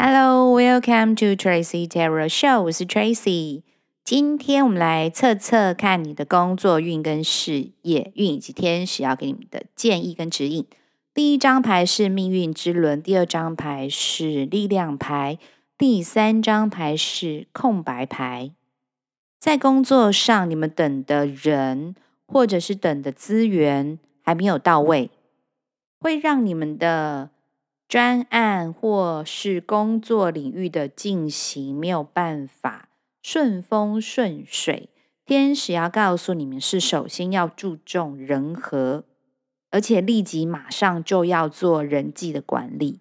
Hello, welcome to Tracy Tarot Show。我是 Tracy。今天我们来测测看你的工作运跟事业运，以及天使要给你们的建议跟指引。第一张牌是命运之轮，第二张牌是力量牌，第三张牌是空白牌。在工作上，你们等的人或者是等的资源还没有到位，会让你们的专案或是工作领域的进行没有办法。顺风顺水，天使要告诉你们是首先要注重人和，而且立即马上就要做人际的管理。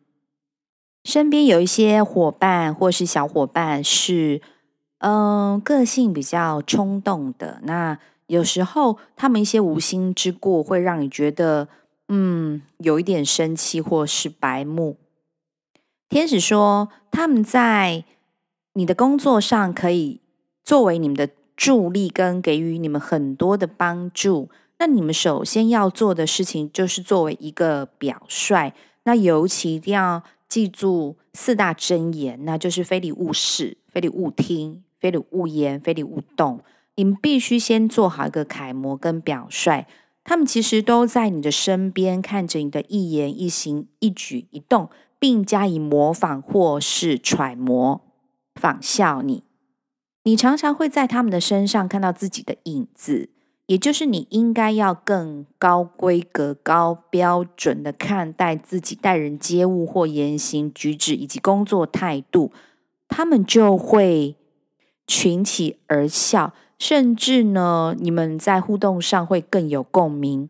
身边有一些伙伴或是小伙伴是，嗯、个性比较冲动的。那有时候他们一些无心之过会让你觉得，嗯，有一点生气或是白目。天使说他们在。你的工作上可以作为你们的助力，跟给予你们很多的帮助。那你们首先要做的事情就是作为一个表率。那尤其一定要记住四大箴言，那就是非礼勿视、非礼勿听、非礼勿言、非礼勿动。你们必须先做好一个楷模跟表率。他们其实都在你的身边，看着你的一言一行、一举一动，并加以模仿或是揣摩。仿效你，你常常会在他们的身上看到自己的影子，也就是你应该要更高规格、高标准的看待自己待人接物或言行举止以及工作态度，他们就会群起而笑，甚至呢，你们在互动上会更有共鸣。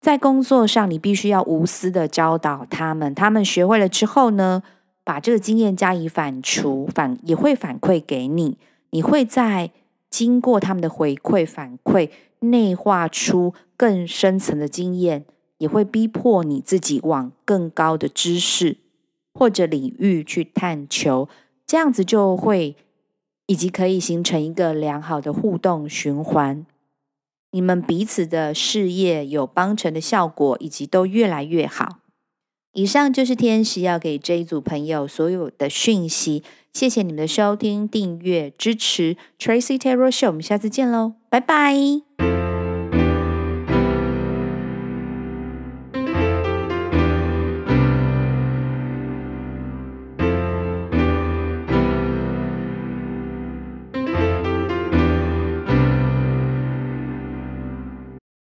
在工作上，你必须要无私的教导他们，他们学会了之后呢，把这个经验加以反刍，反也会反馈给你。你会在经过他们的回馈反馈，内化出更深层的经验，也会逼迫你自己往更高的知识或者领域去探求。这样子就会以及可以形成一个良好的互动循环。你们彼此的事业有帮成的效果，以及都越来越好。以上就是天使要给这一组朋友所有的讯息。谢谢你们的收听、订阅、支持。Tracy Terror Show，我们下次见喽，拜拜。